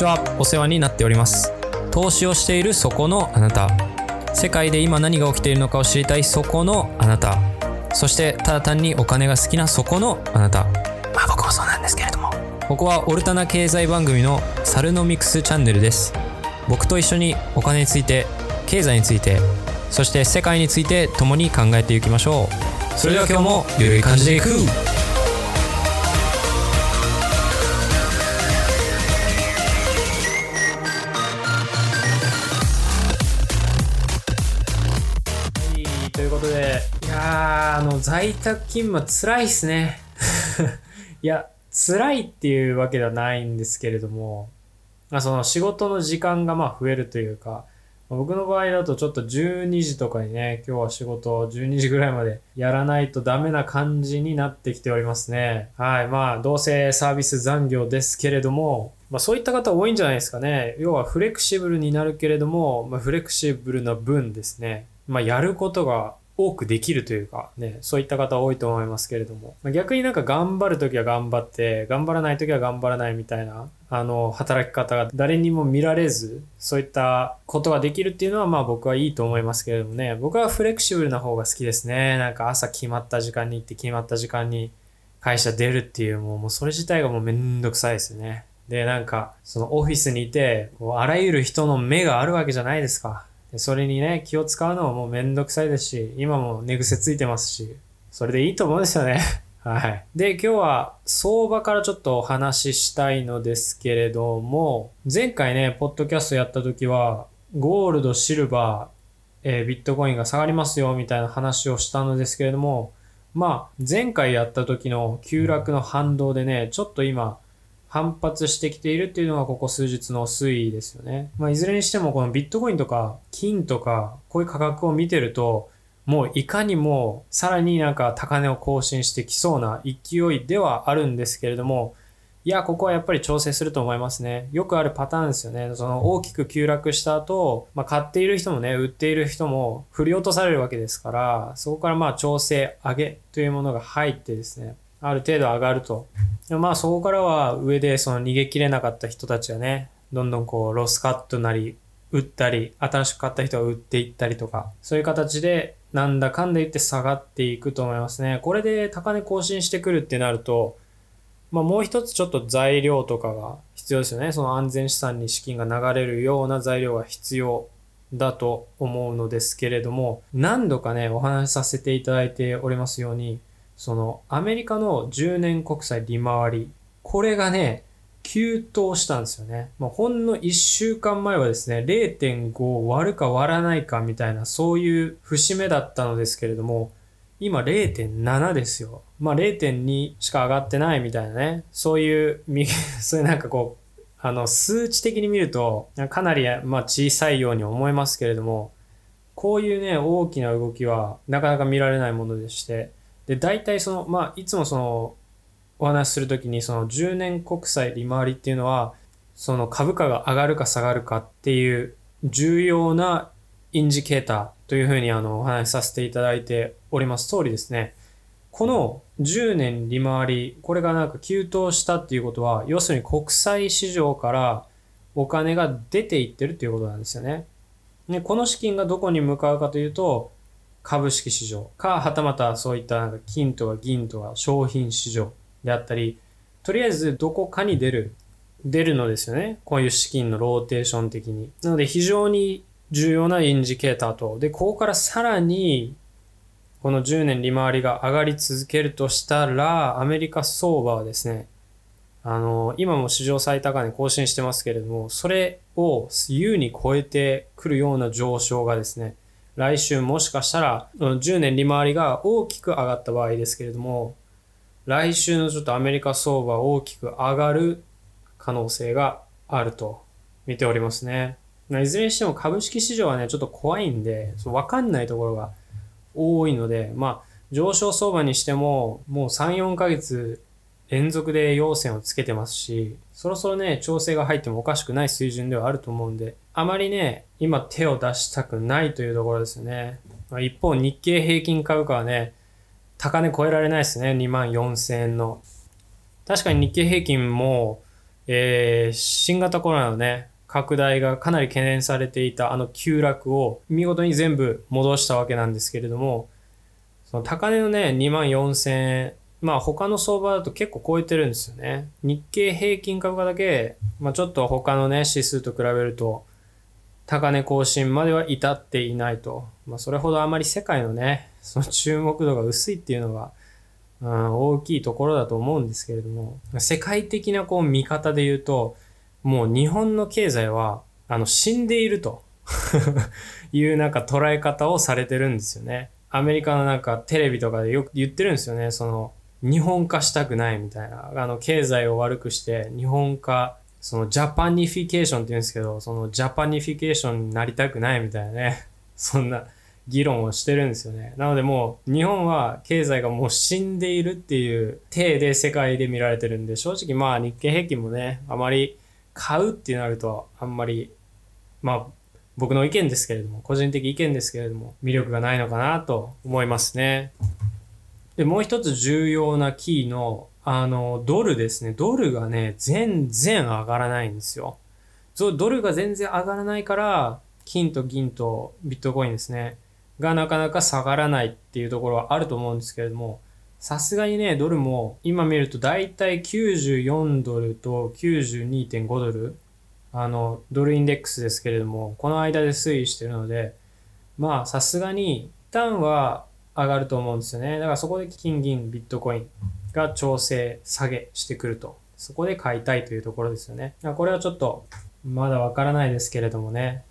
ちは。お世話になっております。投資をしているそこのあなた。世界で今何が起きているのかを知りたい。そこのあなた。そしてただ単にお金が好きなそこのあなた。まあ僕もそうなんですけれども。ここはオルタナ経済番組のサルノミクスチャンネルです。僕と一緒にお金について経済についてそして世界について共に考えていきましょう。それでは今日もゆるい感じでいく在宅勤務辛いっすね いや辛いっていうわけではないんですけれども、まあ、その仕事の時間がまあ増えるというか僕の場合だとちょっと12時とかにね、今日は仕事を12時ぐらいまでやらないとダメな感じになってきておりますね。はい。まあ、どうせサービス残業ですけれども、まあそういった方多いんじゃないですかね。要はフレクシブルになるけれども、まあフレクシブルな分ですね。まあやることが多くできるというか、ね、そういった方多いと思いますけれども、逆になんか頑張るときは頑張って、頑張らないときは頑張らないみたいな、あの、働き方が誰にも見られず、そういったことができるっていうのは、まあ僕はいいと思いますけれどもね、僕はフレキシブルな方が好きですね。なんか朝決まった時間に行って決まった時間に会社出るっていう、もうもうそれ自体がもうめんどくさいですよね。で、なんか、そのオフィスにいて、こうあらゆる人の目があるわけじゃないですか。それにね、気を使うのももうめんどくさいですし、今も寝癖ついてますし、それでいいと思うんですよね。はい。で、今日は相場からちょっとお話ししたいのですけれども、前回ね、ポッドキャストやった時は、ゴールド、シルバー、えー、ビットコインが下がりますよ、みたいな話をしたのですけれども、まあ、前回やった時の急落の反動でね、ちょっと今、反発してきているっていうのがここ数日の推移ですよね。まあ、いずれにしてもこのビットコインとか金とかこういう価格を見てるともういかにもさらになんか高値を更新してきそうな勢いではあるんですけれどもいや、ここはやっぱり調整すると思いますね。よくあるパターンですよね。その大きく急落した後、まあ、買っている人もね、売っている人も振り落とされるわけですから、そこからまあ調整上げというものが入ってですね、ある程度上がると。まあそこからは上でその逃げきれなかった人たちはね、どんどんこうロスカットなり、売ったり、新しく買った人は売っていったりとか、そういう形でなんだかんだ言って下がっていくと思いますね。これで高値更新してくるってなると、まあもう一つちょっと材料とかが必要ですよね。その安全資産に資金が流れるような材料が必要だと思うのですけれども、何度かね、お話しさせていただいておりますように、そのアメリカの10年国債利回り、これがね、急騰したんですよね。まあ、ほんの1週間前はですね、0.5割るか割らないかみたいな、そういう節目だったのですけれども、今0.7ですよ。まあ、0.2しか上がってないみたいなね、そういう、そういうなんかこう、あの、数値的に見ると、かなり、まあ、小さいように思いますけれども、こういうね、大きな動きはなかなか見られないものでして、で、大体その、まあ、いつもその、お話しするときに、その10年国債利回りっていうのは、その株価が上がるか下がるかっていう重要なインジケーターというふうにあのお話しさせていただいております通りですね、この10年利回り、これがなんか急騰したっていうことは、要するに国際市場からお金が出ていってるっていうことなんですよね。で、この資金がどこに向かうかというと、株式市場か、はたまたそういったなんか金とか銀とか商品市場であったり、とりあえずどこかに出る、出るのですよね。こういう資金のローテーション的に。なので非常に重要なインジケーターと。で、ここからさらに、この10年利回りが上がり続けるとしたら、アメリカ相場はですね、あの、今も史上最高値更新してますけれども、それを優に超えてくるような上昇がですね、来週もしかしたら、10年利回りが大きく上がった場合ですけれども、来週のちょっとアメリカ相場大きく上がる可能性があると見ておりますね。いずれにしても株式市場はね、ちょっと怖いんで、わかんないところが多いので、まあ、上昇相場にしても、もう3、4ヶ月連続で陽線をつけてますし、そろそろね、調整が入ってもおかしくない水準ではあると思うんで、あまりね、今手を出したくないというところですよね。一方、日経平均株価はね、高値超えられないですね。2万4000円の。確かに日経平均も、えー、新型コロナのね、拡大がかなり懸念されていたあの急落を見事に全部戻したわけなんですけれども、その高値のね、2万4000円、まあ他の相場だと結構超えてるんですよね。日経平均株価だけ、まあちょっと他のね、指数と比べると、高値更新までは至っていないと。まあそれほどあまり世界のね、その注目度が薄いっていうのが、うん、大きいところだと思うんですけれども、世界的なこう見方で言うと、もう日本の経済は、あの、死んでいると いうなんか捉え方をされてるんですよね。アメリカのなんかテレビとかでよく言ってるんですよね。その、日本化したくないみたいな。あの、経済を悪くして日本化、その Japanification って言うんですけど、その Japanification になりたくないみたいなね。そんな議論をしてるんですよね。なのでもう日本は経済がもう死んでいるっていう体で世界で見られてるんで、正直まあ日経平均もね、あまり買うってなるとあんまり、まあ僕の意見ですけれども、個人的意見ですけれども、魅力がないのかなと思いますね。で、もう一つ重要なキーの、あの、ドルですね。ドルがね、全然上がらないんですよ。ドルが全然上がらないから、金と銀とビットコインですね。がなかなか下がらないっていうところはあると思うんですけれども、さすがにね、ドルも今見ると大体94ドルと92.5ドル、あの、ドルインデックスですけれども、この間で推移してるので、まあさすがに一旦は上がると思うんですよね。だからそこで金銀ビットコインが調整下げしてくると。そこで買いたいというところですよね。これはちょっとまだわからないですけれどもね。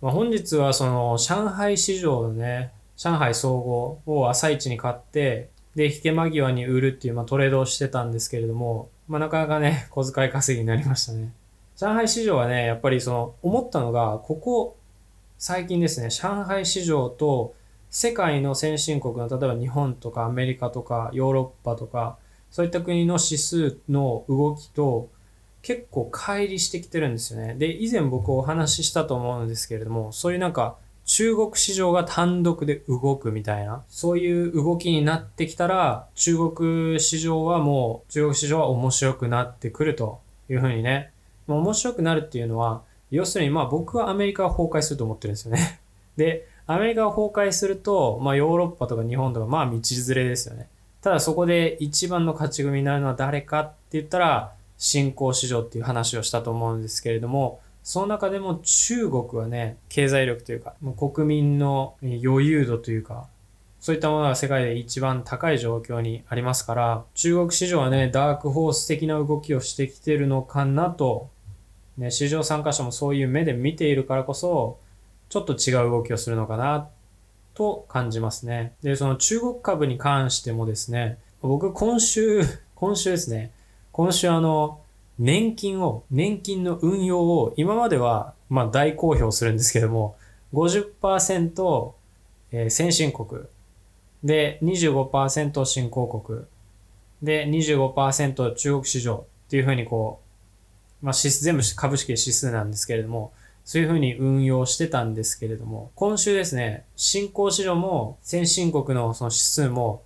まあ、本日はその上海市場のね、上海総合を朝一に買って、で、引け間際に売るっていう、まあ、トレードをしてたんですけれども、まあ、なかなかね、小遣い稼ぎになりましたね。上海市場はね、やっぱりその、思ったのが、ここ、最近ですね、上海市場と世界の先進国の、例えば日本とかアメリカとかヨーロッパとか、そういった国の指数の動きと、結構乖離してきてるんですよね。で、以前僕お話ししたと思うんですけれども、そういうなんか中国市場が単独で動くみたいな、そういう動きになってきたら、中国市場はもう、中国市場は面白くなってくるというふうにね、面白くなるっていうのは、要するにまあ僕はアメリカは崩壊すると思ってるんですよね。で、アメリカが崩壊すると、まあヨーロッパとか日本とかまあ道連れですよね。ただそこで一番の勝ち組になるのは誰かって言ったら、新興市場っていう話をしたと思うんですけれども、その中でも中国はね、経済力というか、もう国民の余裕度というか、そういったものが世界で一番高い状況にありますから、中国市場はね、ダークホース的な動きをしてきてるのかなと、ね、市場参加者もそういう目で見ているからこそ、ちょっと違う動きをするのかなと感じますね。で、その中国株に関してもですね、僕今週、今週ですね、今週あの、年金を、年金の運用を今までは、まあ大公表するんですけども、50%、え、先進国、で、25%新興国、で、25%中国市場っていうふうにこう、まあ、全部株式指数なんですけれども、そういうふうに運用してたんですけれども、今週ですね、新興市場も先進国のその指数も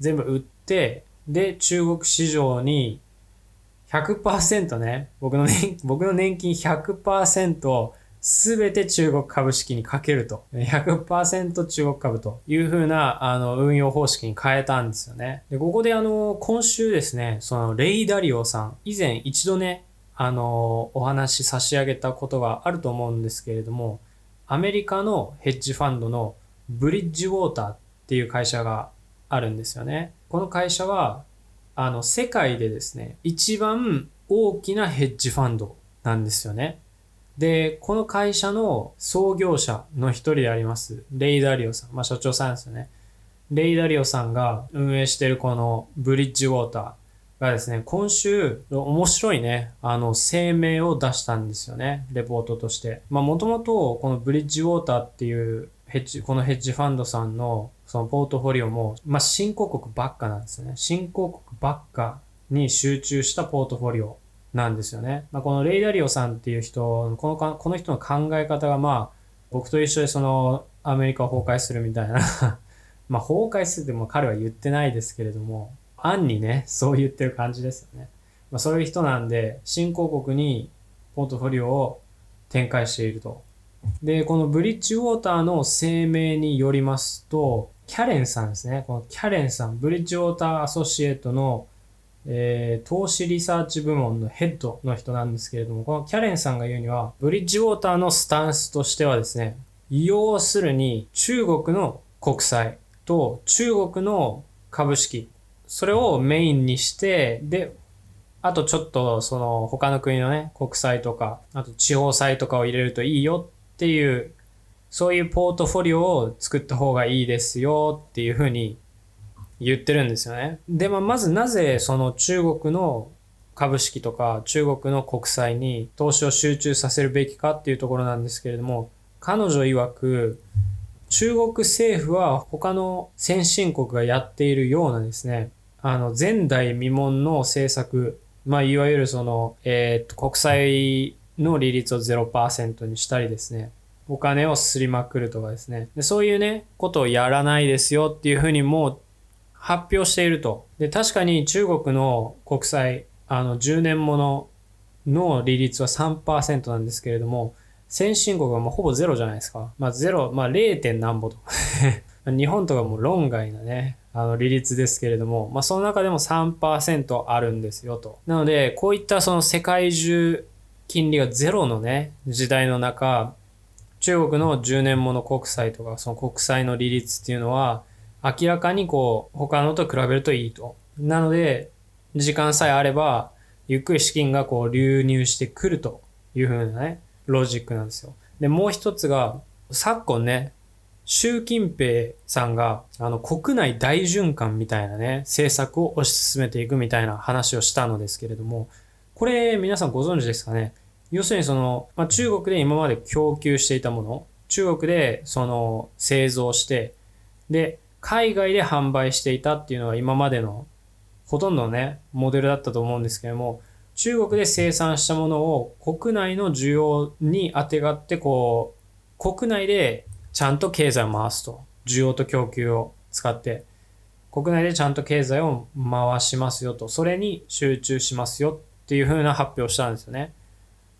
全部売って、で、中国市場に100%ね、僕の年、僕の年金100%すべて中国株式にかけると。100%中国株という風な、あの、運用方式に変えたんですよね。で、ここであの、今週ですね、その、レイダリオさん、以前一度ね、あの、お話し差し上げたことがあると思うんですけれども、アメリカのヘッジファンドのブリッジウォーターっていう会社があるんですよね。この会社は、あの、世界でですね、一番大きなヘッジファンドなんですよね。で、この会社の創業者の一人であります、レイダリオさん。まあ、所長さんですよね。レイダリオさんが運営してるこのブリッジウォーターがですね、今週面白いね、あの声明を出したんですよね。レポートとして。まあもともとこのブリッジウォーターっていうヘッジ、このヘッジファンドさんのそのポートフォリオも、まあ、新興国ばっかなんですよね。新興国ばっかに集中したポートフォリオなんですよね。まあ、このレイダリオさんっていう人、このか、この人の考え方がまあ、僕と一緒でそのアメリカを崩壊するみたいな まあ崩壊するっても彼は言ってないですけれども、暗にね、そう言ってる感じですよね。まあ、そういう人なんで、新興国にポートフォリオを展開していると。で、このブリッジウォーターの声明によりますと、キャレンさんですね。このキャレンさん、ブリッジウォーターアソシエイトの、えー、投資リサーチ部門のヘッドの人なんですけれども、このキャレンさんが言うには、ブリッジウォーターのスタンスとしてはですね、要するに中国の国債と中国の株式、それをメインにして、で、あとちょっとその他の国のね、国債とか、あと地方債とかを入れるといいよっていう、そういうポートフォリオを作った方がいいですよっていうふうに言ってるんですよね。で、まあ、まずなぜその中国の株式とか中国の国債に投資を集中させるべきかっていうところなんですけれども、彼女曰く、中国政府は他の先進国がやっているようなですね、あの、前代未聞の政策、まあ、いわゆるその、えっ、と、国債の利率を0%にしたりですね、お金をすりまくるとかですね。でそういうね、ことをやらないですよっていうふうにもう発表していると。で、確かに中国の国債、あの、10年ものの利率は3%なんですけれども、先進国はもうほぼゼロじゃないですか。まあゼロ、まあ 0. 何歩と日本とかも論外なね、あの利率ですけれども、まあその中でも3%あるんですよと。なので、こういったその世界中金利がゼロのね、時代の中、中国の10年もの国債とか、その国債の利率っていうのは、明らかにこう、他のと比べるといいと。なので、時間さえあれば、ゆっくり資金がこう流入してくるというふうなね、ロジックなんですよ。で、もう一つが、昨今ね、習近平さんが、あの、国内大循環みたいなね、政策を推し進めていくみたいな話をしたのですけれども、これ皆さんご存知ですかね？要するにその、まあ、中国で今まで供給していたもの、中国でその製造して、で、海外で販売していたっていうのが今までのほとんどのね、モデルだったと思うんですけども、中国で生産したものを国内の需要にあてがってこう、国内でちゃんと経済を回すと。需要と供給を使って、国内でちゃんと経済を回しますよと。それに集中しますよっていう風な発表をしたんですよね。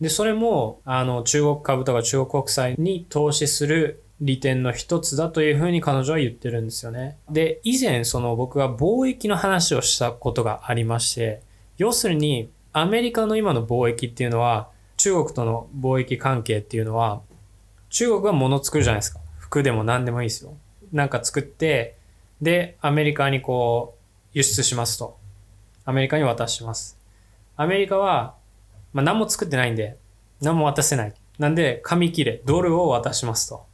で、それも、あの、中国株とか中国国債に投資する利点の一つだというふうに彼女は言ってるんですよね。で、以前その僕が貿易の話をしたことがありまして、要するにアメリカの今の貿易っていうのは、中国との貿易関係っていうのは、中国は物作るじゃないですか。服でも何でもいいですよ。なんか作って、で、アメリカにこう、輸出しますと。アメリカに渡します。アメリカは、まあ何も作ってないんで、何も渡せない。なんで、紙切れ、ドルを渡しますと。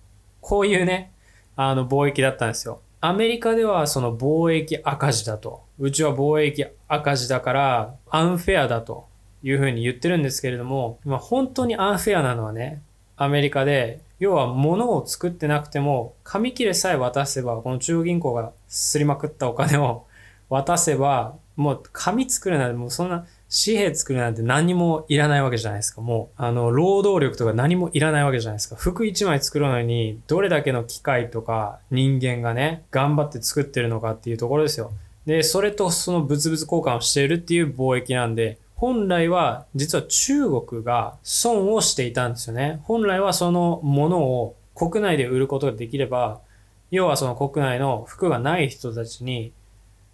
こういうね、あの、貿易だったんですよ。アメリカではその貿易赤字だと。うちは貿易赤字だからアンフェアだというふうに言ってるんですけれども、まあ、本当にアンフェアなのはね、アメリカで、要は物を作ってなくても、紙切れさえ渡せば、この中央銀行がすりまくったお金を渡せば、もう紙作るなんてもうそんな紙幣作るなんて何もいらないわけじゃないですか。もう、あの、労働力とか何もいらないわけじゃないですか。服一枚作るのに、どれだけの機械とか人間がね、頑張って作ってるのかっていうところですよ。で、それとその物々交換をしているっていう貿易なんで、本来は実は中国が損をしていたんですよね。本来はそのものを国内で売ることができれば、要はその国内の服がない人たちに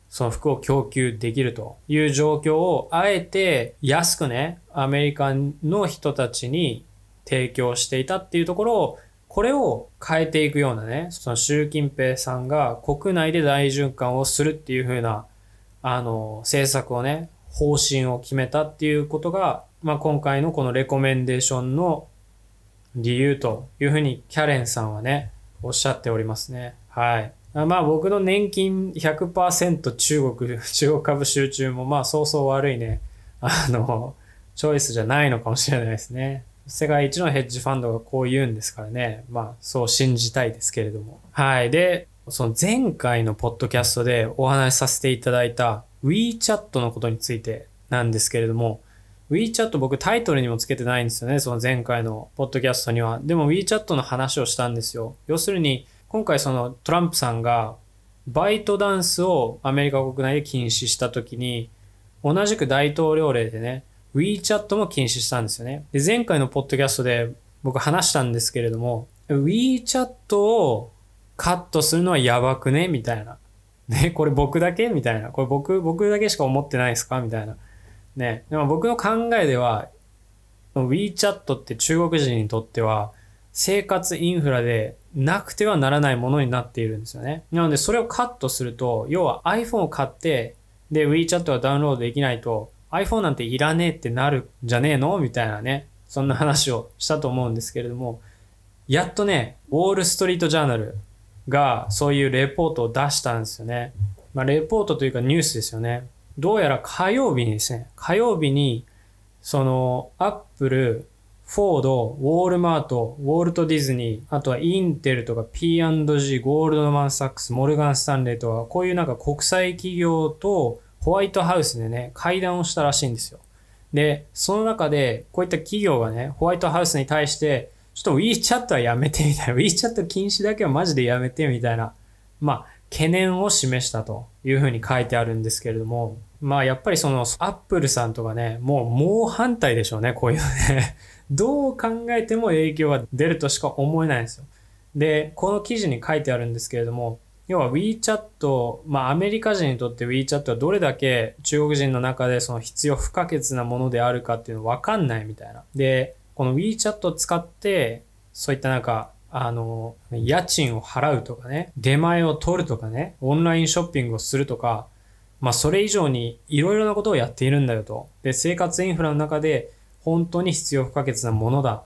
その服を供給できるという状況をあえて安くね、アメリカの人たちに提供していたっていうところを、これを変えていくようなね、その習近平さんが国内で大循環をするっていう風な、あの、政策をね、方針を決めたっていうことが、まあ、今回のこのレコメンデーションの理由というふうにキャレンさんはね、おっしゃっておりますね。はい。まあ僕の年金100%中国、中国株集中もまあそうそう悪いね、あの、チョイスじゃないのかもしれないですね。世界一のヘッジファンドがこう言うんですからね。まあそう信じたいですけれども。はい。で、その前回のポッドキャストでお話しさせていただいた WeChat のことについてなんですけれども、WeChat 僕タイトルにもつけてないんですよね。その前回のポッドキャストには。でも WeChat の話をしたんですよ。要するに今回そのトランプさんがバイトダンスをアメリカ国内で禁止した時に同じく大統領令でね、WeChat も禁止したんですよね。で、前回のポッドキャストで僕話したんですけれども、WeChat をカットするのはやばくねみたいな。ね、これ僕だけ？みたいな。これ僕、僕だけしか思ってないですか？みたいな。ね。でも僕の考えでは、WeChat って中国人にとっては生活インフラでなくてはならないものになっているんですよね。なのでそれをカットすると、要は iPhone を買って、で WeChat がダウンロードできないと iPhone なんていらねえってなるんじゃねえの？みたいなね。そんな話をしたと思うんですけれども、やっとね、ウォールストリートジャーナルがそういうレポートを出したんですよね。まあ、レポートというかニュースですよね。どうやら火曜日にですね、火曜日に、その、アップル、フォード、ウォールマート、ウォルト・ディズニー、あとはインテルとか P&G、ゴールドマン・サックス、モルガン・スタンレーとか、こういうなんか国際企業とホワイトハウスでね、会談をしたらしいんですよ。で、その中で、こういった企業がね、ホワイトハウスに対して、ちょっと WeChat はやめてみたいな、WeChat 禁止だけはマジでやめてみたいな、まあ、懸念を示したというふうに書いてあるんですけれども、まあやっぱりそのアップルさんとかね、もう猛反対でしょうね、こういうね。どう考えても影響が出るとしか思えないんですよ。で、この記事に書いてあるんですけれども、要は WeChat、まあアメリカ人にとって WeChat はどれだけ中国人の中でその必要不可欠なものであるかっていうのわかんないみたいな。で、この WeChat を使って、そういったなんか、あの、家賃を払うとかね、出前を取るとかね、オンラインショッピングをするとか、まあそれ以上にいろいろなことをやっているんだよと。で、生活インフラの中で本当に必要不可欠なものだ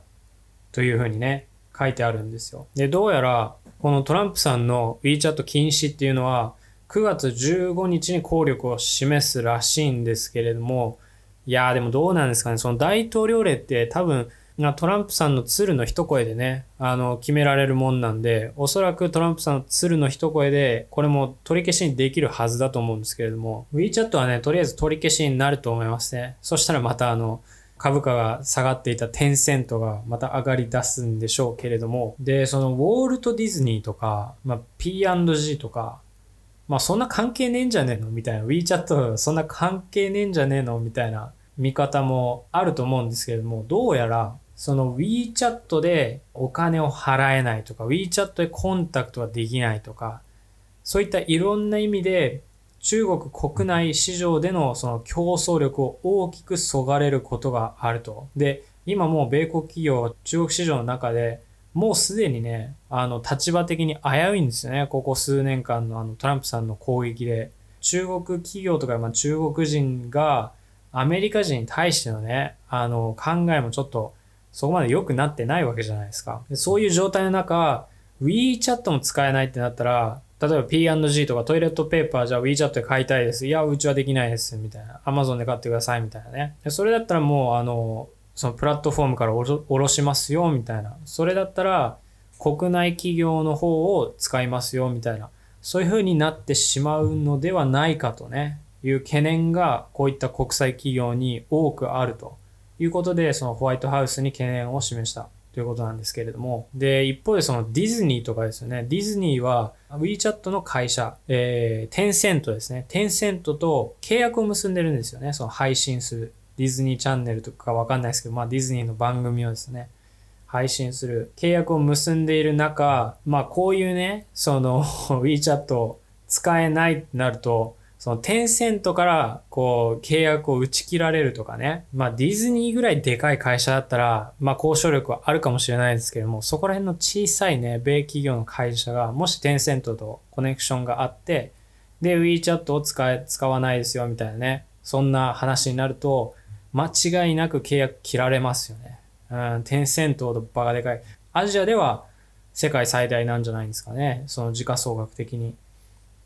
というふうにね、書いてあるんですよ。で、どうやらこのトランプさんの WeChat 禁止っていうのは9月15日に効力を示すらしいんですけれども、いやーでもどうなんですかね。その大統領令って多分トランプさんの鶴の一声でね、あの、決められるもんなんで、おそらくトランプさんの鶴の一声で、これも取り消しにできるはずだと思うんですけれども、WeChat はね、とりあえず取り消しになると思いますね。そしたらまたあの、株価が下がっていたテンセントがまた上がり出すんでしょうけれども、で、そのウォールト・ディズニーとか、まあ、P&G とか、まあそんな関係ねえんじゃねえの？みたいな。WeChat そんな関係ねえんじゃねえの？みたいな見方もあると思うんですけれども、どうやらその WeChat でお金を払えないとか、WeChat でコンタクトができないとか、そういったいろんな意味で中国国内市場でのその競争力を大きくそがれることがあると。で、今もう米国企業、中国市場の中でもうすでにね、あの立場的に危ういんですよね。ここ数年間のあのトランプさんの攻撃で。中国企業とか、まあ、中国人がアメリカ人に対してのね、あの考えもちょっとそこまで良くなってないわけじゃないですか。そういう状態の中、WeChat も使えないってなったら、例えば P&G とかトイレットペーパーじゃあ WeChat で買いたいです。いや、うちはできないです。みたいな。Amazon で買ってください。みたいなね。それだったらもう、あの、そのプラットフォームから下ろしますよ。みたいな。それだったら、国内企業の方を使いますよ。みたいな。そういう風になってしまうのではないかとね、いう懸念がこういった国際企業に多くあると。いうことで、そのホワイトハウスに懸念を示したということなんですけれども。で、一方でそのディズニーとかですよね。ディズニーは WeChat の会社、えー、テンセントですね。テンセントと契約を結んでるんですよね。その配信する。ディズニーチャンネルとかわかんないですけど、まあディズニーの番組をですね、配信する契約を結んでいる中、まあこういうね、その WeChat を使えないってなると、そのテンセントからこう契約を打ち切られるとかね。まあディズニーぐらいでかい会社だったら、まあ交渉力はあるかもしれないですけども、そこら辺の小さいね、米企業の会社が、もしテンセントとコネクションがあって、で、WeChat を使え、使わないですよみたいなね。そんな話になると、間違いなく契約切られますよね。うん、テンセントほどバカでかい。アジアでは世界最大なんじゃないんですかね。その時価総額的に。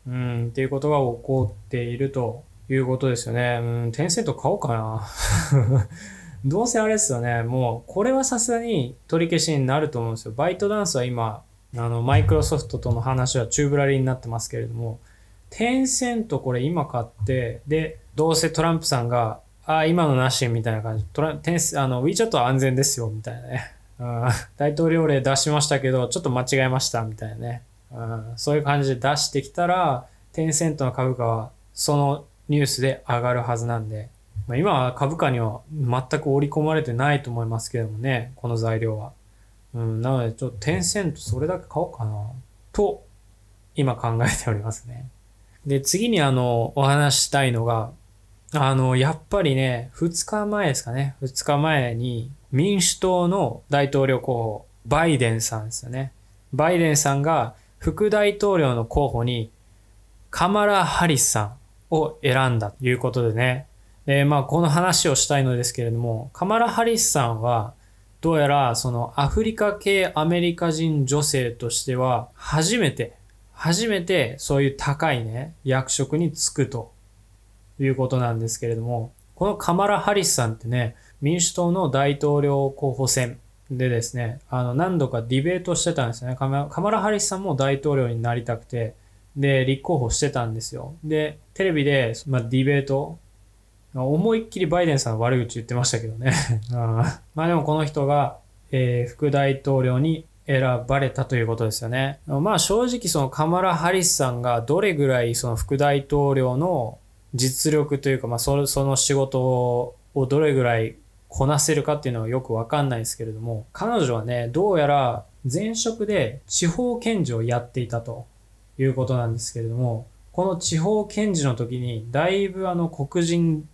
うん、っていうことが起こっているということですよね。うん、テンセント買おうかな。どうせあれですよね。もう、これはさすがに取り消しになると思うんですよ。バイトダンスは今、あの、マイクロソフトとの話は宙ぶらりになってますけれども、テンセントこれ今買って、で、どうせトランプさんが、ああ、今のなしみたいな感じ。トラテンス、あの、WeChat は安全ですよ、みたいなね。大統領令出しましたけど、ちょっと間違えました、みたいなね。うん、そういう感じで出してきたら、テンセントの株価はそのニュースで上がるはずなんで、まあ、今は株価には全く織り込まれてないと思いますけどもね、この材料は。うん、なのでちょっとテンセントそれだけ買おうかな、と、今考えておりますね。で、次にあの、お話したいのが、あの、やっぱりね、2日前ですかね。2日前に民主党の大統領候補、バイデンさんですよね。バイデンさんが副大統領の候補にカマラ・ハリスさんを選んだということでね。で、まあ、この話をしたいのですけれども、カマラ・ハリスさんは、どうやらそのアフリカ系アメリカ人女性としては初めて、初めてそういう高いね、役職に就くということなんですけれども、このカマラ・ハリスさんってね、民主党の大統領候補選でですね、あの、何度かディベートしてたんですよね。カマラ・ハリスさんも大統領になりたくて、で、立候補してたんですよ。で、テレビで、まあ、ディベート、思いっきりバイデンさんの悪口言ってましたけどね。まあでもこの人が、えー、副大統領に選ばれたということですよね。まあ正直そのカマラ・ハリスさんがどれぐらいその副大統領の実力というか、まあそその仕事をどれぐらいこなせるかっていうのはよくわかんないですけれども、彼女はね、どうやら前職で地方検事をやっていたということなんですけれども、この地方検事の時に、だいぶあの黒人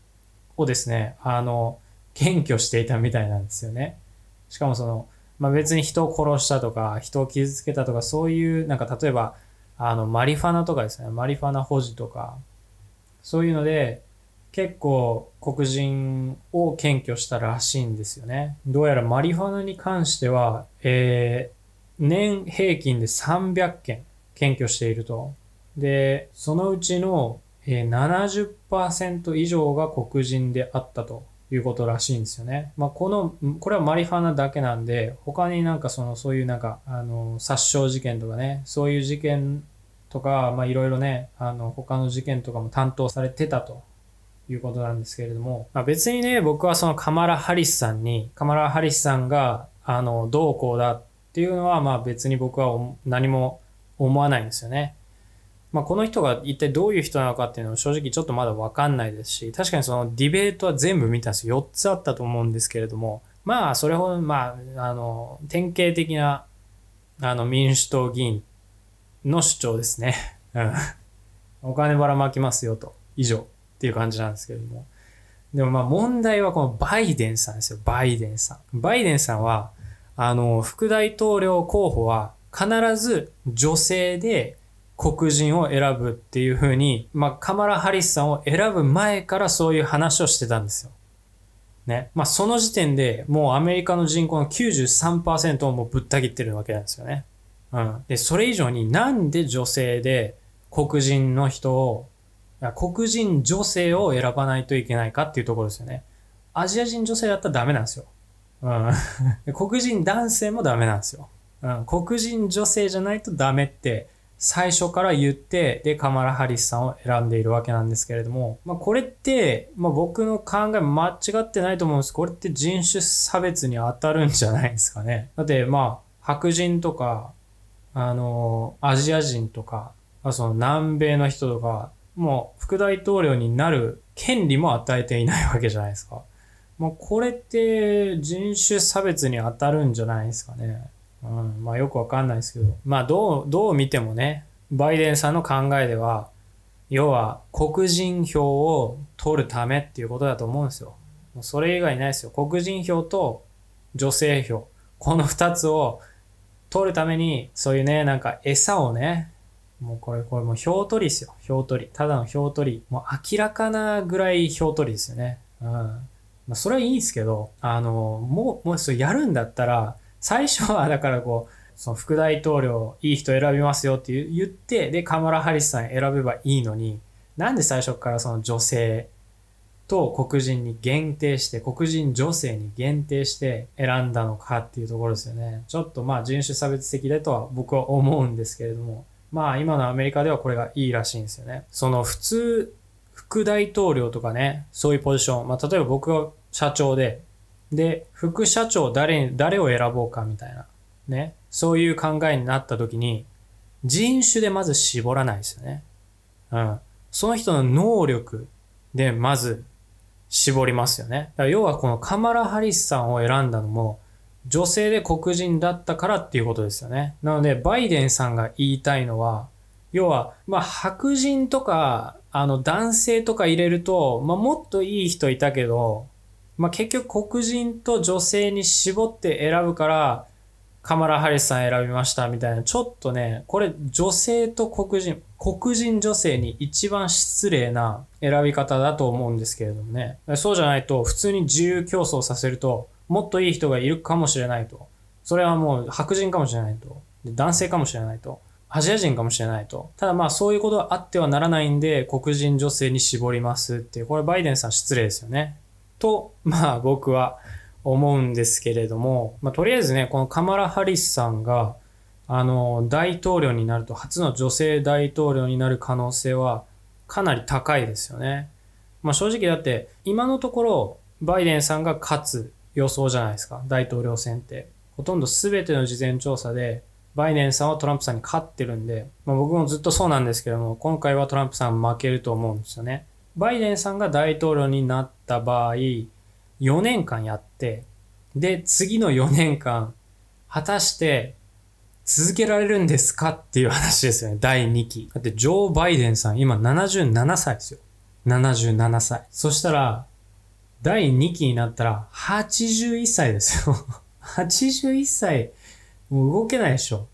をですね、あの、検挙していたみたいなんですよね。しかもその、まあ、別に人を殺したとか、人を傷つけたとか、そういう、なんか例えば、あの、マリファナとかですね、マリファナ保持とか、そういうので、結構黒人を検挙したらしいんですよね。どうやらマリファナに関しては、えー、年平均で300件検挙していると。で、そのうちのえ70%以上が黒人であったということらしいんですよね。まあ、この、これはマリファナだけなんで、他になんかその、そういうなんか、あの、殺傷事件とかね、そういう事件とか、まあ、いろいろね、あの、他の事件とかも担当されてたということなんですけれども、まあ、別にね、僕はそのカマラ・ハリスさんに、カマラ・ハリスさんが、あの、どうこうだっていうのは、まあ別に僕は何も思わないんですよね。まあ、この人が一体どういう人なのかっていうのは正直ちょっとまだわかんないですし、確かにそのディベートは全部見たんですよ。4つあったと思うんですけれども、まあ、それほど、まあ、あの、典型的な、あの、民主党議員の主張ですね。お金ばらまきますよと。以上。っていう感じなんですけども。でもまあ問題はこのバイデンさんですよ。バイデンさん。バイデンさんは、あの、副大統領候補は必ず女性で黒人を選ぶっていう風に、まあ、カマラ・ハリスさんを選ぶ前からそういう話をしてたんですよ。ね。まあ、その時点でもうアメリカの人口の93%をもうぶった切ってるわけなんですよね。うん。で、それ以上になんで女性で黒人の人を、黒人女性を選ばないといけないかっていうところですよね。アジア人女性だったらダメなんですよ。うん。黒人男性もダメなんですよ。うん。黒人女性じゃないとダメって最初から言って、で、カマラ・ハリスさんを選んでいるわけなんですけれども、まあ、これって、まあ、僕の考え間違ってないと思うんです。これって人種差別に当たるんじゃないですかね。だって、まあ、白人とか、あの、アジア人とか、その南米の人とか、もう副大統領になる権利も与えていないわけじゃないですか。もうこれって人種差別に当たるんじゃないですかね。うん、まあよくわかんないですけど、まあどう、どう見てもね、バイデンさんの考えでは、要は黒人票を取るためっていうことだと思うんですよ。もうそれ以外ないですよ。黒人票と女性票。この二つを取るために、そういうね、なんか餌をね、もうこれ、これもう票取りですよ。票取り。ただの票取り。もう明らかなぐらい票取りですよね。うん。まあそれはいいんですけど、あの、もう、もうそれやるんだったら、最初はだからこう、その副大統領いい人選びますよって言って、で、カマラ・ハリスさん選べばいいのに、なんで最初からその女性と黒人に限定して、黒人女性に限定して選んだのかっていうところですよね。ちょっとまあ人種差別的だとは僕は思うんですけれども、まあ今のアメリカではこれがいいらしいんですよね。その普通、副大統領とかね、そういうポジション、まあ例えば僕が社長で、で、副社長誰に、誰を選ぼうかみたいな。ね。そういう考えになった時に、人種でまず絞らないですよね。うん。その人の能力でまず絞りますよね。だから要はこのカマラ・ハリスさんを選んだのも、女性で黒人だったからっていうことですよね。なので、バイデンさんが言いたいのは、要は、まあ、白人とか、あの、男性とか入れると、まあ、もっといい人いたけど、まあ、結局黒人と女性に絞って選ぶから、カマラ・ハリスさん選びましたみたいな、ちょっとね、これ女性と黒人、黒人女性に一番失礼な選び方だと思うんですけれどもね。そうじゃないと、普通に自由競争させると、もっといい人がいるかもしれないと。それはもう白人かもしれないと。で男性かもしれないと。アジア人かもしれないと。ただまあそういうことはあってはならないんで、黒人女性に絞りますっていう、これバイデンさん失礼ですよね。と、まあ僕は思うんですけれども、まあ、とりあえずね、このカマラ・ハリスさんが、あの、大統領になると、初の女性大統領になる可能性はかなり高いですよね。まあ、正直だって、今のところ、バイデンさんが勝つ予想じゃないですか、大統領選って。ほとんど全ての事前調査で、バイデンさんはトランプさんに勝ってるんで、まあ、僕もずっとそうなんですけども、今回はトランプさん負けると思うんですよね。バイデンさんが大統領になった場合、4年間やって、で、次の4年間、果たして続けられるんですかっていう話ですよね。第2期。だってジョー・バイデンさん今77歳ですよ。77歳。そしたら、第2期になったら81歳ですよ。81歳、もう動けないでしょ。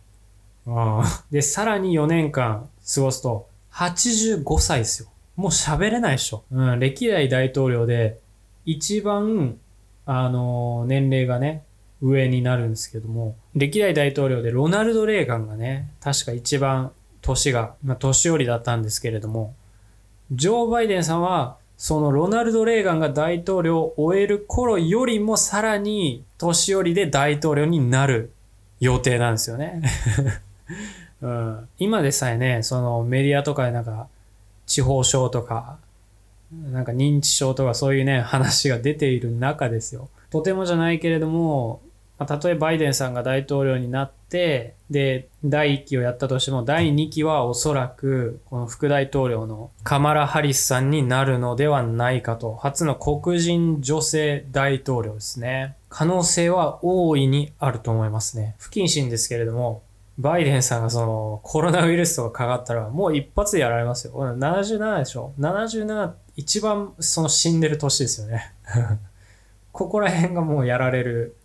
で、さらに4年間過ごすと85歳ですよ。もう喋れないでしょ。うん、歴代大統領で一番、あの、年齢がね、上になるんですけども、歴代大統領でロナルド・レーガンがね、確か一番年が、まあ、年寄りだったんですけれども、ジョー・バイデンさんは、そのロナルド・レーガンが大統領を終える頃よりもさらに年寄りで大統領になる予定なんですよね。うん、今でさえね、そのメディアとかでなんか、地方省とか、なんか認知症とかそういうね、話が出ている中ですよ。とてもじゃないけれども、まあ、たとえバイデンさんが大統領になって、で、第1期をやったとしても、第2期はおそらく、この副大統領のカマラ・ハリスさんになるのではないかと。初の黒人女性大統領ですね。可能性は大いにあると思いますね。不謹慎ですけれども、バイデンさんがそのコロナウイルスとかかかったらもう一発でやられますよ。77でしょ ?77 一番その死んでる年ですよね。ここら辺がもうやられる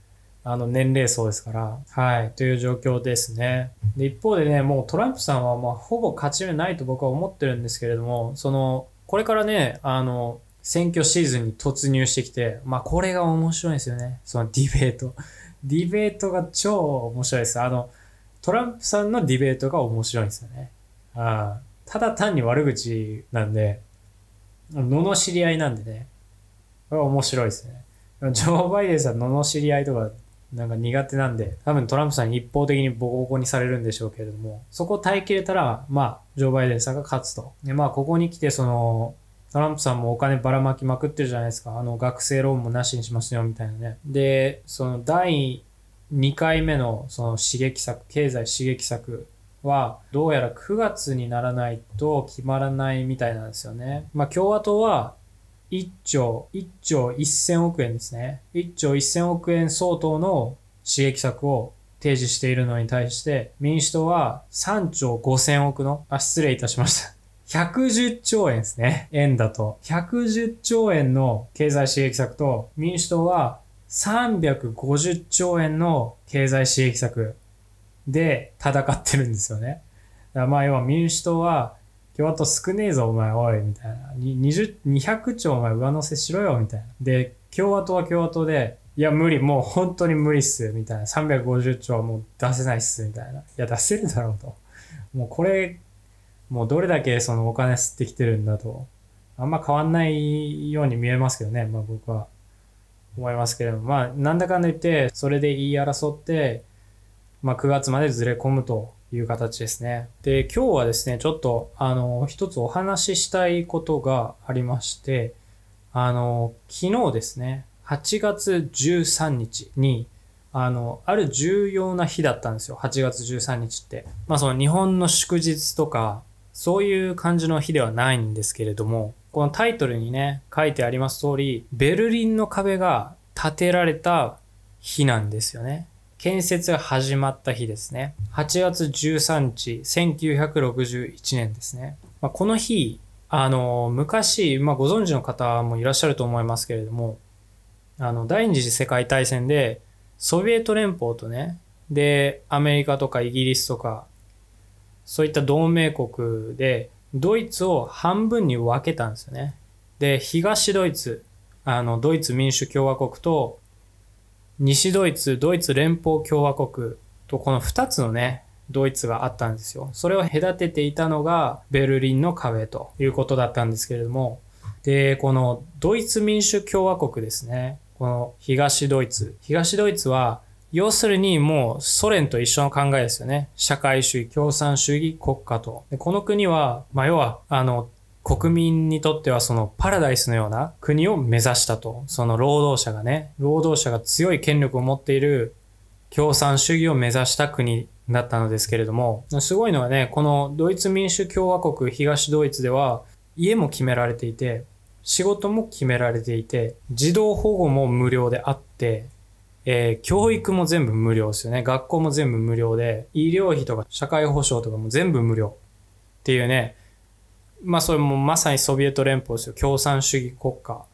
あの年齢層ですから、はい、という状況ですね。で、一方でね、もうトランプさんはまあほぼ勝ち目ないと僕は思ってるんですけれども、その、これからね、あの、選挙シーズンに突入してきて、まあこれが面白いんですよね。そのディベート。ディベートが超面白いです。あの、トランプさんのディベートが面白いんですよね。あただ単に悪口なんで、のの知り合いなんでね。これは面白いですね。ジョー・バイデンさん、のの知り合いとか、なんか苦手なんで、多分トランプさんに一方的にボコボコにされるんでしょうけれども、そこを耐えきれたら、まあ、ジョー・バイデンさんが勝つと。で、まあ、ここに来て、その、トランプさんもお金ばらまきまくってるじゃないですか。あの、学生ローンもなしにしますよ、みたいなね。で、その、第2回目の、その刺激策、経済刺激策は、どうやら9月にならないと決まらないみたいなんですよね。まあ、共和党は、1兆、1兆1000億円ですね。1兆1000億円相当の刺激策を提示しているのに対して、民主党は3兆5000億の、あ、失礼いたしました。110兆円ですね。円だと。110兆円の経済刺激策と、民主党は350兆円の経済刺激策で戦ってるんですよね。まあ要は民主党は共和党少ねえぞお前おいみたいな。20 200兆お前上乗せしろよみたいな。で、共和党は共和党で、いや無理、もう本当に無理っすみたいな。350兆はもう出せないっすみたいな。いや出せるだろうと。もうこれ、もうどれだけそのお金吸ってきてるんだと。あんま変わんないように見えますけどね、まあ僕は。思いますけれども、まあなんだかんだ言って、それで言い争って、まあ9月までずれ込むという形ですね。で、今日はですね、ちょっと、あの、一つお話ししたいことがありまして、あの、昨日ですね、8月13日に、あの、ある重要な日だったんですよ。8月13日って。まあその日本の祝日とか、そういう感じの日ではないんですけれども、このタイトルにね、書いてあります通り、ベルリンの壁が建てられた日なんですよね。建設が始まった日ですね。8月13日、1961年ですね。まあ、この日、あの、昔、まあ、ご存知の方もいらっしゃると思いますけれども、あの、第二次世界大戦で、ソビエト連邦とね、で、アメリカとかイギリスとか、そういった同盟国で、ドイツを半分に分けたんですよね。で、東ドイツ、あの、ドイツ民主共和国と、西ドイツ、ドイツ連邦共和国と、この二つのね、ドイツがあったんですよ。それを隔てていたのがベルリンの壁ということだったんですけれども、で、このドイツ民主共和国ですね。この東ドイツ。東ドイツは、要するにもうソ連と一緒の考えですよね。社会主義、共産主義国家と。でこの国は、まあ、要は、あの、国民にとってはそのパラダイスのような国を目指したと。その労働者がね、労働者が強い権力を持っている共産主義を目指した国だったのですけれども、すごいのはね、このドイツ民主共和国東ドイツでは家も決められていて、仕事も決められていて、児童保護も無料であって、えー、教育も全部無料ですよね。学校も全部無料で、医療費とか社会保障とかも全部無料っていうね、まあそれもまさにソビエト連邦ですよ。共産主義国家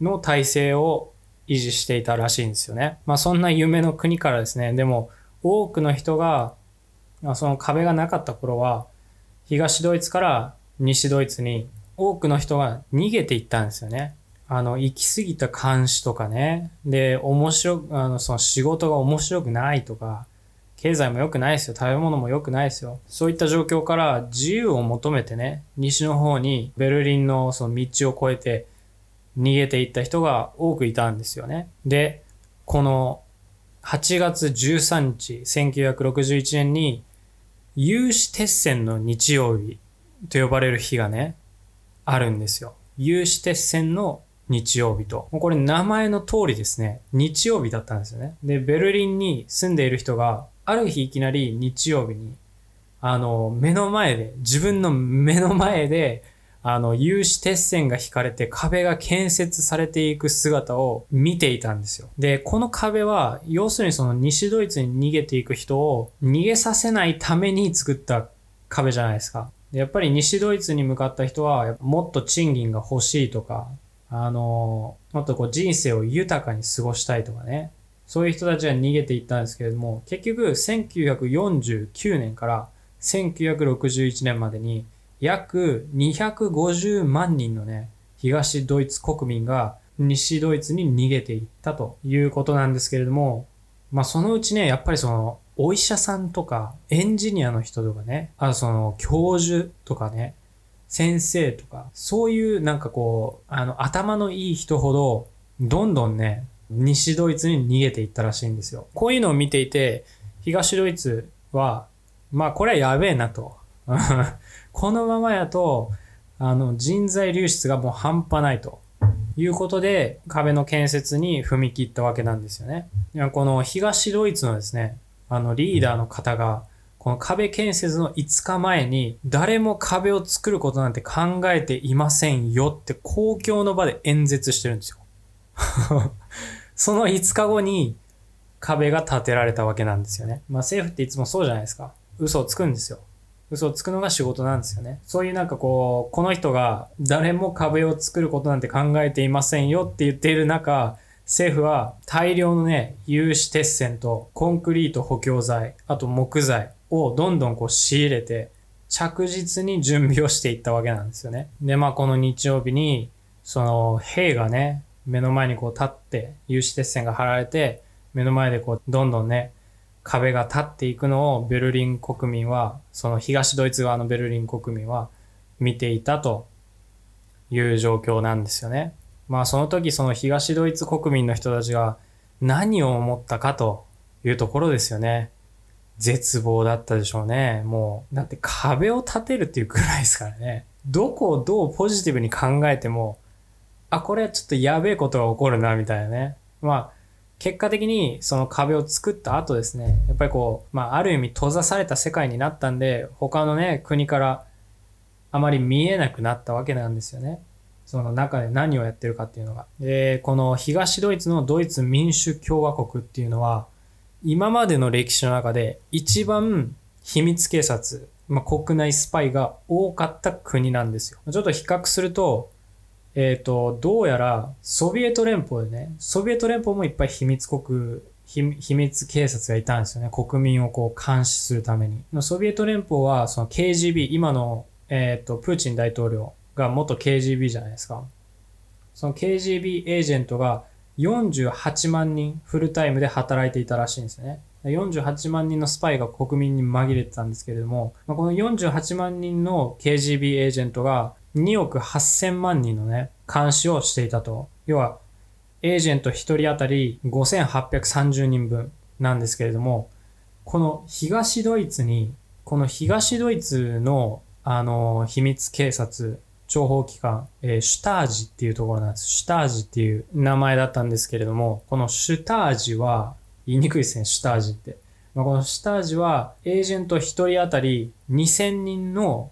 の体制を維持していたらしいんですよね。まあそんな夢の国からですね、でも多くの人が、その壁がなかった頃は、東ドイツから西ドイツに多くの人が逃げていったんですよね。あの、行き過ぎた監視とかね。で、面白く、あの、その仕事が面白くないとか、経済も良くないですよ。食べ物も良くないですよ。そういった状況から自由を求めてね、西の方にベルリンのその道を越えて逃げていった人が多くいたんですよね。で、この8月13日、1961年に有刺鉄線の日曜日と呼ばれる日がね、あるんですよ。有刺鉄線の日曜日と。もうこれ名前の通りですね、日曜日だったんですよね。で、ベルリンに住んでいる人がある日いきなり日曜日に、あの、目の前で、自分の目の前で、あの、有刺鉄線が引かれて壁が建設されていく姿を見ていたんですよ。で、この壁は、要するにその西ドイツに逃げていく人を逃げさせないために作った壁じゃないですか。やっぱり西ドイツに向かった人は、もっと賃金が欲しいとか、あの、もっとこう人生を豊かに過ごしたいとかね。そういう人たちは逃げていったんですけれども、結局1949年から1961年までに約250万人のね、東ドイツ国民が西ドイツに逃げていったということなんですけれども、まあそのうちね、やっぱりその、お医者さんとか、エンジニアの人とかね、あとその、教授とかね、先生とか、そういうなんかこう、あの、頭のいい人ほど、どんどんね、西ドイツに逃げていったらしいんですよ。こういうのを見ていて、東ドイツは、まあこれはやべえなと。このままやと、あの、人材流出がもう半端ないと。いうことで、壁の建設に踏み切ったわけなんですよね。この東ドイツのですね、あのリーダーの方が、この壁建設の5日前に、誰も壁を作ることなんて考えていませんよって公共の場で演説してるんですよ。その5日後に壁が建てられたわけなんですよね。まあ政府っていつもそうじゃないですか。嘘をつくんですよ。嘘をつくのが仕事なんですよね。そういうなんかこう、この人が誰も壁を作ることなんて考えていませんよって言っている中、政府は大量のね、有刺鉄線とコンクリート補強材、あと木材をどんどんこう仕入れて、着実に準備をしていったわけなんですよね。で、まあこの日曜日に、その兵がね、目の前にこう立って、有刺鉄線が張られて、目の前でこう、どんどんね、壁が立っていくのをベルリン国民は、その東ドイツ側のベルリン国民は見ていたという状況なんですよね。まあその時その東ドイツ国民の人たちが何を思ったかというところですよね。絶望だったでしょうね。もう、だって壁を建てるっていうくらいですからね。どこをどうポジティブに考えても、あ、これちょっとやべえことが起こるな、みたいなね。まあ、結果的にその壁を作った後ですね、やっぱりこう、まあ、ある意味閉ざされた世界になったんで、他のね、国から、あまり見えなくなったわけなんですよね。その中で何をやってるかっていうのが。で、この東ドイツのドイツ民主共和国っていうのは、今までの歴史の中で一番秘密警察、まあ、国内スパイが多かった国なんですよ。ちょっと比較すると、えっ、ー、と、どうやらソビエト連邦でね、ソビエト連邦もいっぱい秘密国、秘密警察がいたんですよね。国民をこう監視するために。ソビエト連邦はその KGB、今の、えっ、ー、と、プーチン大統領が元 KGB じゃないですか。その KGB エージェントが48万人フルタイムで働いていたらしいんですね。48万人のスパイが国民に紛れてたんですけれども、この48万人の KGB エージェントが2億8000万人のね、監視をしていたと。要は、エージェント1人当たり5830人分なんですけれども、この東ドイツに、この東ドイツの、あの、秘密警察、諜報機関、えー、シュタージっていうところなんです。シュタージっていう名前だったんですけれども、このシュタージは、言いにくいですね、シュタージって。まあ、このシュタージは、エージェント1人当たり2000人の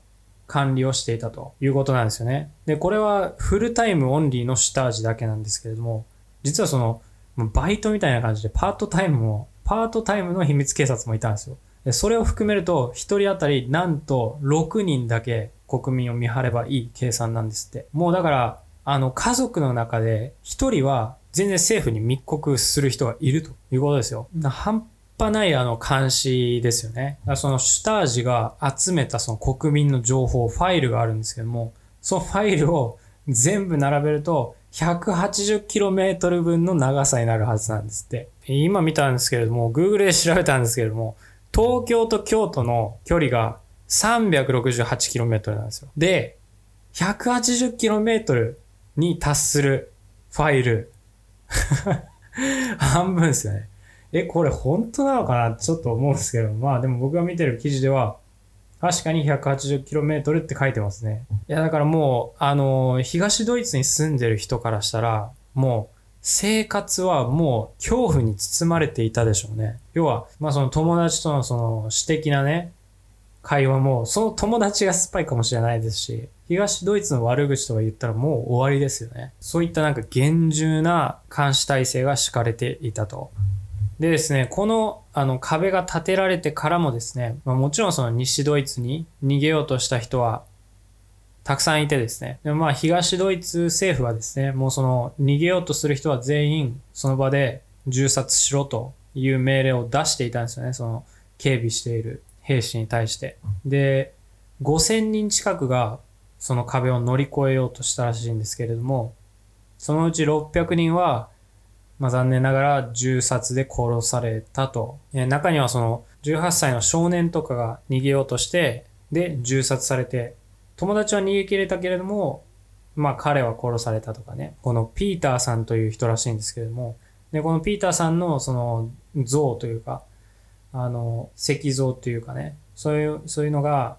管理をしていたということなんですよね。で、これはフルタイムオンリーのシュタージだけなんですけれども、実はその、バイトみたいな感じでパートタイムも、パートタイムの秘密警察もいたんですよ。で、それを含めると、1人当たりなんと6人だけ国民を見張ればいい計算なんですって。もうだから、あの、家族の中で1人は全然政府に密告する人がいるということですよ。半端ないあの監視ですよね。そのシュタージが集めたその国民の情報、ファイルがあるんですけども、そのファイルを全部並べると 180km 分の長さになるはずなんですって。今見たんですけれども、Google で調べたんですけれども、東京と京都の距離が 368km なんですよ。で、180km に達するファイル 半分ですよね。え、これ本当なのかな？ちょっと思うんですけど、まあでも僕が見てる記事では、確かに 180km って書いてますね。いや、だからもう、あの、東ドイツに住んでる人からしたら、もう、生活はもう恐怖に包まれていたでしょうね。要は、まあその友達とのその私的なね、会話も、その友達がスパイかもしれないですし、東ドイツの悪口とか言ったらもう終わりですよね。そういったなんか厳重な監視体制が敷かれていたと。でですね、このあの壁が建てられてからもですね、まあ、もちろんその西ドイツに逃げようとした人はたくさんいてですね。でまあ東ドイツ政府はですね、もうその逃げようとする人は全員その場で銃殺しろという命令を出していたんですよね。その警備している兵士に対して。で、5000人近くがその壁を乗り越えようとしたらしいんですけれども、そのうち600人は、まあ、残念ながら銃殺で殺されたと。中にはその18歳の少年とかが逃げようとして、で、銃殺されて、友達は逃げ切れたけれども、まあ彼は殺されたとかね。このピーターさんという人らしいんですけれども、で、このピーターさんのその像というか、あの、石像というかね、そういう、そういうのが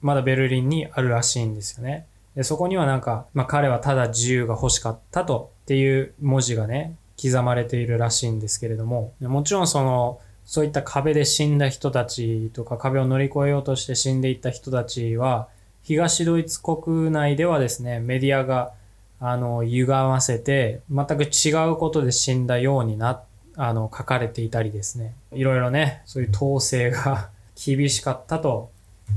まだベルリンにあるらしいんですよね。で、そこにはなんか、まあ彼はただ自由が欲しかったとっていう文字がね、刻まれているらしいんですけれども、もちろんその、そういった壁で死んだ人たちとか壁を乗り越えようとして死んでいった人たちは、東ドイツ国内ではですね、メディアが、あの、歪ませて、全く違うことで死んだようにな、あの、書かれていたりですね。いろいろね、そういう統制が 厳しかったと。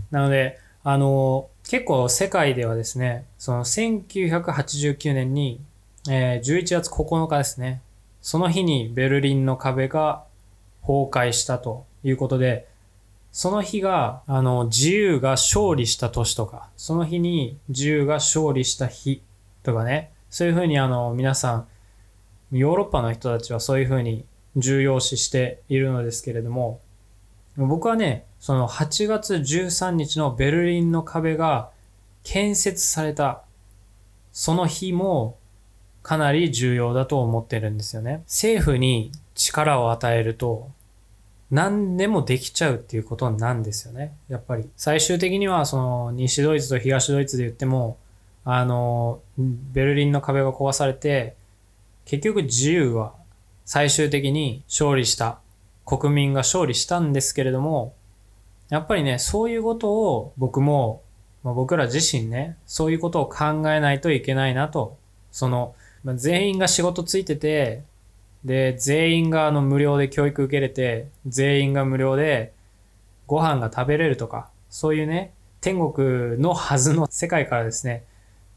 なので、あの、結構世界ではですね、その1989年に、えー、11月9日ですね、その日にベルリンの壁が崩壊したということで、その日が、あの、自由が勝利した年とか、その日に自由が勝利した日とかね、そういうふうにあの、皆さん、ヨーロッパの人たちはそういうふうに重要視しているのですけれども、僕はね、その8月13日のベルリンの壁が建設された、その日もかなり重要だと思ってるんですよね。政府に力を与えると、何でもできちゃうっていうことなんですよね。やっぱり。最終的にはその西ドイツと東ドイツで言っても、あの、ベルリンの壁が壊されて、結局自由は最終的に勝利した。国民が勝利したんですけれども、やっぱりね、そういうことを僕もまあ、僕ら自身ね、そういうことを考えないといけないなと。その、まあ、全員が仕事ついてて、で、全員があの無料で教育受けれて、全員が無料でご飯が食べれるとか、そういうね、天国のはずの世界からですね、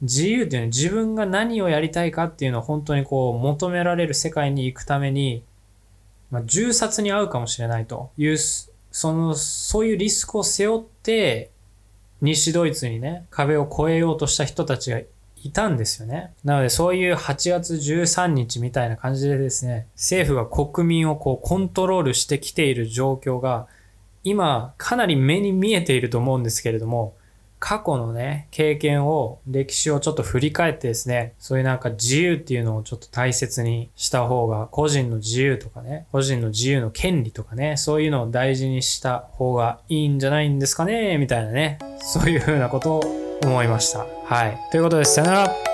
自由っていうのは自分が何をやりたいかっていうのを本当にこう求められる世界に行くために、まあ、銃殺に遭うかもしれないという、その、そういうリスクを背負って、西ドイツにね、壁を越えようとした人たちがいたんですよね。なのでそういう8月13日みたいな感じでですね、政府が国民をこうコントロールしてきている状況が今かなり目に見えていると思うんですけれども、過去のね、経験を、歴史をちょっと振り返ってですね、そういうなんか自由っていうのをちょっと大切にした方が、個人の自由とかね、個人の自由の権利とかね、そういうのを大事にした方がいいんじゃないんですかね、みたいなね、そういうふうなことを思いました。はい。ということで、さよなら